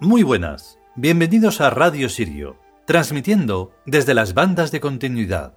Muy buenas, bienvenidos a Radio Sirio, transmitiendo desde las bandas de continuidad.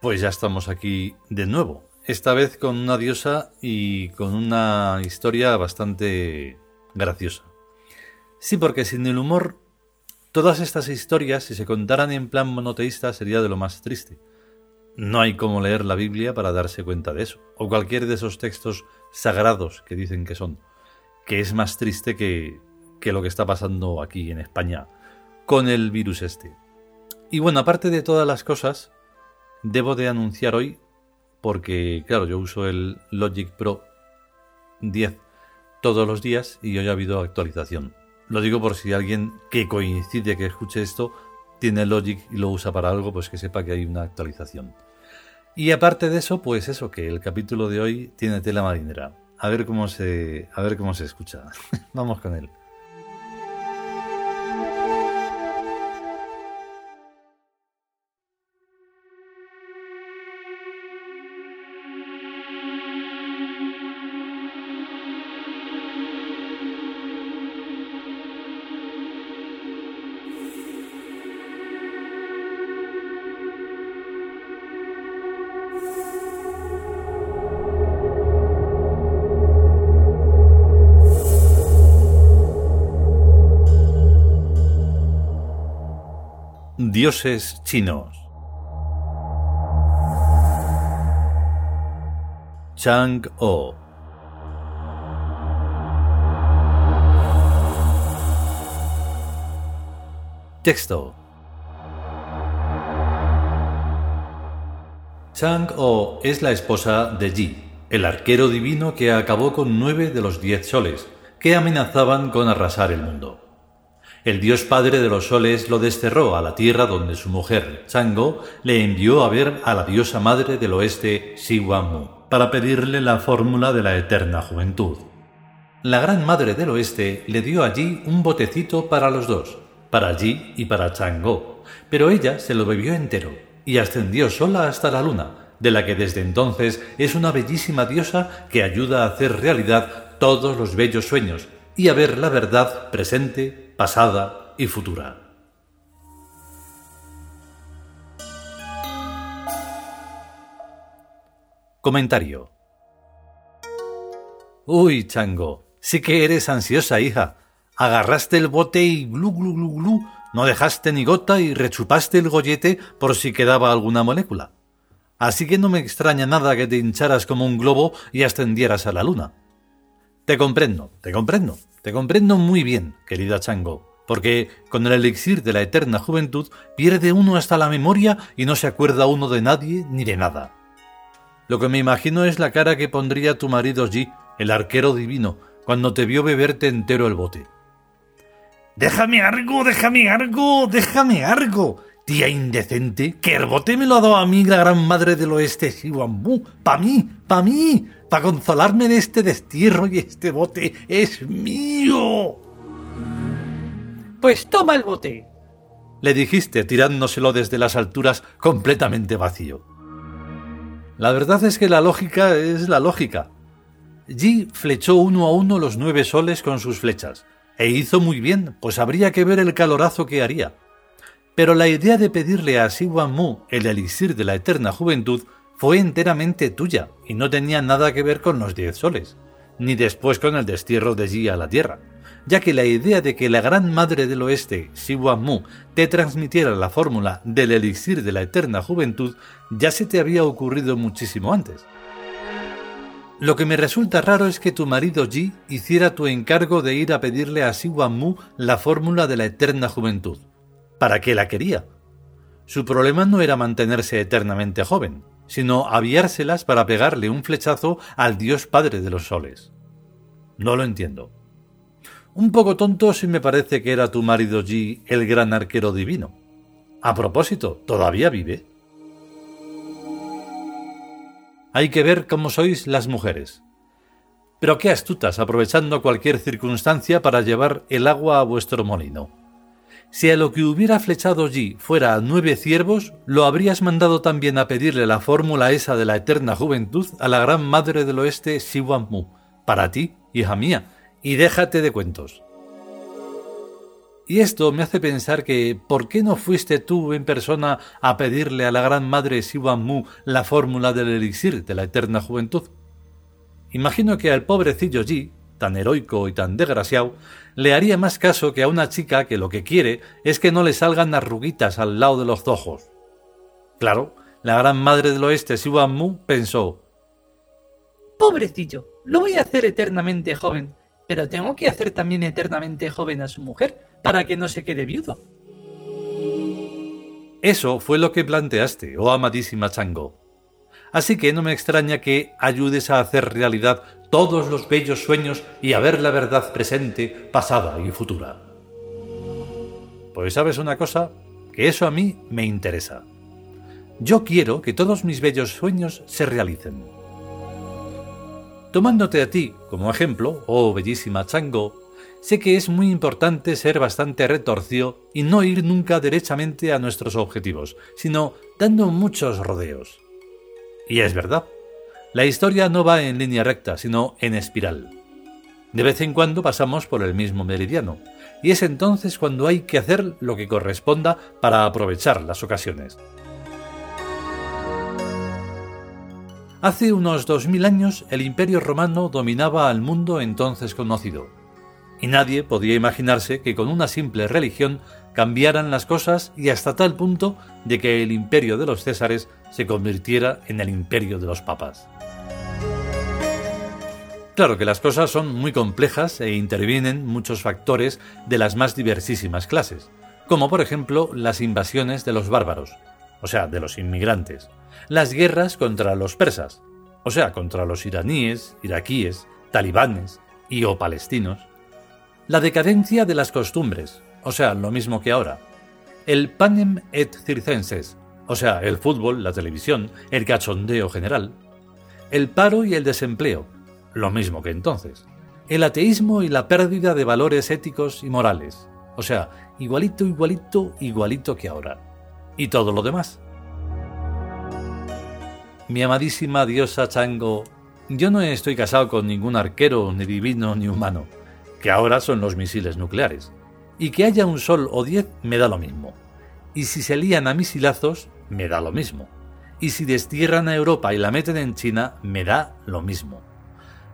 Pues ya estamos aquí de nuevo, esta vez con una diosa y con una historia bastante graciosa. Sí, porque sin el humor, todas estas historias, si se contaran en plan monoteísta, sería de lo más triste. No hay como leer la Biblia para darse cuenta de eso, o cualquier de esos textos sagrados que dicen que son, que es más triste que, que lo que está pasando aquí en España con el virus este. Y bueno, aparte de todas las cosas, debo de anunciar hoy, porque claro, yo uso el Logic Pro 10 todos los días y hoy ha habido actualización. Lo digo por si alguien que coincide que escuche esto tiene Logic y lo usa para algo, pues que sepa que hay una actualización. Y aparte de eso, pues eso, que el capítulo de hoy tiene tela marinera. A ver cómo se, a ver cómo se escucha. Vamos con él. Dioses chinos. Chang-O. Texto. Chang-O es la esposa de Ji, el arquero divino que acabó con nueve de los diez soles, que amenazaban con arrasar el mundo. El dios padre de los soles lo desterró a la tierra donde su mujer, Chango, le envió a ver a la diosa madre del oeste, Mu, para pedirle la fórmula de la eterna juventud. La gran madre del oeste le dio allí un botecito para los dos, para Yi y para Chango, pero ella se lo bebió entero y ascendió sola hasta la luna, de la que desde entonces es una bellísima diosa que ayuda a hacer realidad todos los bellos sueños y a ver la verdad presente, pasada y futura. Comentario. Uy, Chango, sí que eres ansiosa, hija. Agarraste el bote y glu glu glu glu, no dejaste ni gota y rechupaste el gollete por si quedaba alguna molécula. Así que no me extraña nada que te hincharas como un globo y ascendieras a la luna. Te comprendo, te comprendo. Te comprendo muy bien, querida Chango, porque con el elixir de la eterna juventud pierde uno hasta la memoria y no se acuerda uno de nadie ni de nada. Lo que me imagino es la cara que pondría tu marido G, el arquero divino, cuando te vio beberte entero el bote. Déjame algo, déjame algo, déjame algo. Tía indecente, que el bote me lo ha dado a mí la gran madre del oeste, Siwambu, pa mí, pa mí para consolarme de este destierro y este bote es mío. Pues toma el bote, le dijiste tirándoselo desde las alturas completamente vacío. La verdad es que la lógica es la lógica. Ji flechó uno a uno los nueve soles con sus flechas, e hizo muy bien, pues habría que ver el calorazo que haría. Pero la idea de pedirle a Siwan Mu el elixir de la eterna juventud fue enteramente tuya y no tenía nada que ver con los diez soles, ni después con el destierro de Yi a la Tierra, ya que la idea de que la gran madre del oeste, Siwa Mu, te transmitiera la fórmula del elixir de la eterna juventud ya se te había ocurrido muchísimo antes. Lo que me resulta raro es que tu marido Ji hiciera tu encargo de ir a pedirle a Siwa Mu la fórmula de la eterna juventud. ¿Para qué la quería? Su problema no era mantenerse eternamente joven, sino aviárselas para pegarle un flechazo al dios padre de los soles. No lo entiendo. Un poco tonto si me parece que era tu marido G el gran arquero divino. A propósito, ¿todavía vive? Hay que ver cómo sois las mujeres. Pero qué astutas, aprovechando cualquier circunstancia para llevar el agua a vuestro molino. Si a lo que hubiera flechado Yi fuera a nueve ciervos, lo habrías mandado también a pedirle la fórmula esa de la eterna juventud a la gran madre del oeste Mu, para ti, hija mía, y déjate de cuentos. Y esto me hace pensar que ¿por qué no fuiste tú en persona a pedirle a la gran madre Mu la fórmula del elixir de la eterna juventud? Imagino que al pobrecillo Yi tan heroico y tan desgraciado, le haría más caso que a una chica que lo que quiere es que no le salgan arruguitas al lado de los ojos. Claro, la gran madre del oeste, Siwan Mu, pensó Pobrecillo, lo voy a hacer eternamente joven, pero tengo que hacer también eternamente joven a su mujer para que no se quede viudo. Eso fue lo que planteaste, oh amadísima Chango. Así que no me extraña que ayudes a hacer realidad todos los bellos sueños y a ver la verdad presente, pasada y futura. Pues sabes una cosa, que eso a mí me interesa. Yo quiero que todos mis bellos sueños se realicen. Tomándote a ti como ejemplo, oh bellísima Chango, sé que es muy importante ser bastante retorcido y no ir nunca derechamente a nuestros objetivos, sino dando muchos rodeos. Y es verdad. La historia no va en línea recta, sino en espiral. De vez en cuando pasamos por el mismo meridiano, y es entonces cuando hay que hacer lo que corresponda para aprovechar las ocasiones. Hace unos dos mil años el imperio romano dominaba al mundo entonces conocido, y nadie podía imaginarse que con una simple religión cambiaran las cosas y hasta tal punto de que el imperio de los Césares se convirtiera en el imperio de los papas. Claro que las cosas son muy complejas e intervienen muchos factores de las más diversísimas clases, como por ejemplo las invasiones de los bárbaros, o sea, de los inmigrantes, las guerras contra los persas, o sea, contra los iraníes, iraquíes, talibanes y o palestinos, la decadencia de las costumbres, o sea, lo mismo que ahora. El panem et circenses, o sea, el fútbol, la televisión, el cachondeo general. El paro y el desempleo, lo mismo que entonces. El ateísmo y la pérdida de valores éticos y morales, o sea, igualito, igualito, igualito que ahora. Y todo lo demás. Mi amadísima diosa Chango, yo no estoy casado con ningún arquero, ni divino, ni humano, que ahora son los misiles nucleares y que haya un sol o diez me da lo mismo. Y si se lían a misilazos, me da lo mismo. Y si destierran a Europa y la meten en China, me da lo mismo.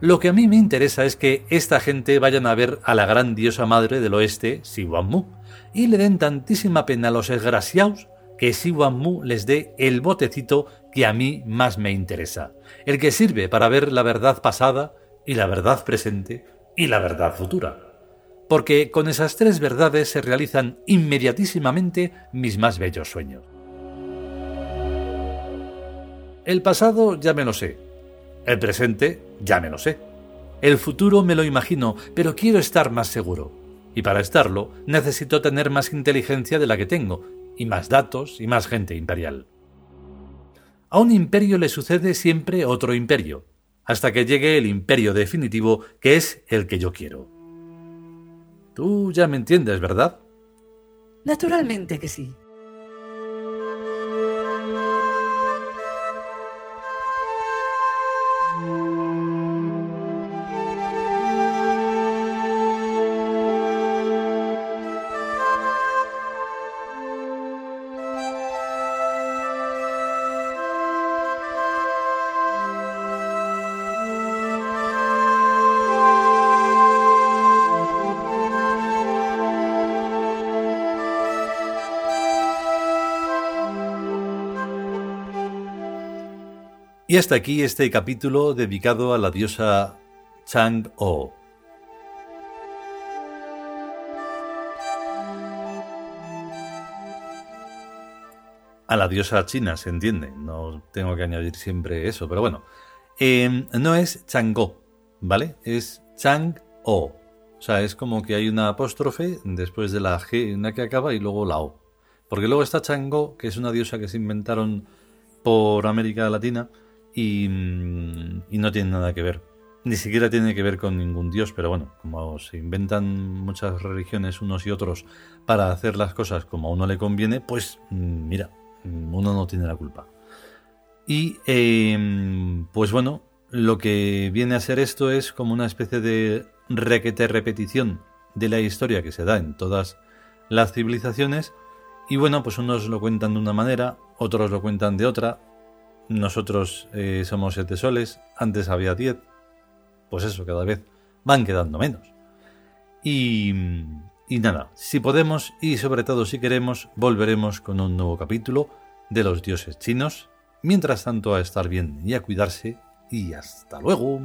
Lo que a mí me interesa es que esta gente vayan a ver a la gran diosa madre del oeste, Siwanmu, y le den tantísima pena a los desgraciados que Siwanmu les dé el botecito que a mí más me interesa, el que sirve para ver la verdad pasada y la verdad presente y la verdad futura porque con esas tres verdades se realizan inmediatísimamente mis más bellos sueños. El pasado ya me lo sé, el presente ya me lo sé, el futuro me lo imagino, pero quiero estar más seguro, y para estarlo necesito tener más inteligencia de la que tengo, y más datos y más gente imperial. A un imperio le sucede siempre otro imperio, hasta que llegue el imperio definitivo que es el que yo quiero. Tú ya me entiendes, ¿verdad? Naturalmente que sí. Y hasta aquí este capítulo dedicado a la diosa Chang-O. A la diosa china, se entiende. No tengo que añadir siempre eso, pero bueno. Em, no es Chang-O, ¿vale? Es Chang-O. O sea, es como que hay una apóstrofe después de la G en la que acaba y luego la O. Porque luego está Chang-O, que es una diosa que se inventaron por América Latina Y, no tiene nada que ver. ni siquiera tiene que ver con ningún dios, pero bueno, como se inventan muchas religiones unos y otros para hacer las cosas como a uno le conviene, pues mm, mira, mm, uno no tiene la culpa. Y em, pues bueno, lo que viene a ser esto es como una especie de requete repetición de la historia que se da en todas las civilizaciones. Y bueno, pues unos lo cuentan de una manera, otros lo cuentan de otra. Nosotros eh, somos siete soles, antes había diez. Pues eso, cada vez van quedando menos. Y, y nada, si podemos y sobre todo si queremos, volveremos con un nuevo capítulo de los dioses chinos. Mientras tanto, a estar bien y a cuidarse. Y hasta luego.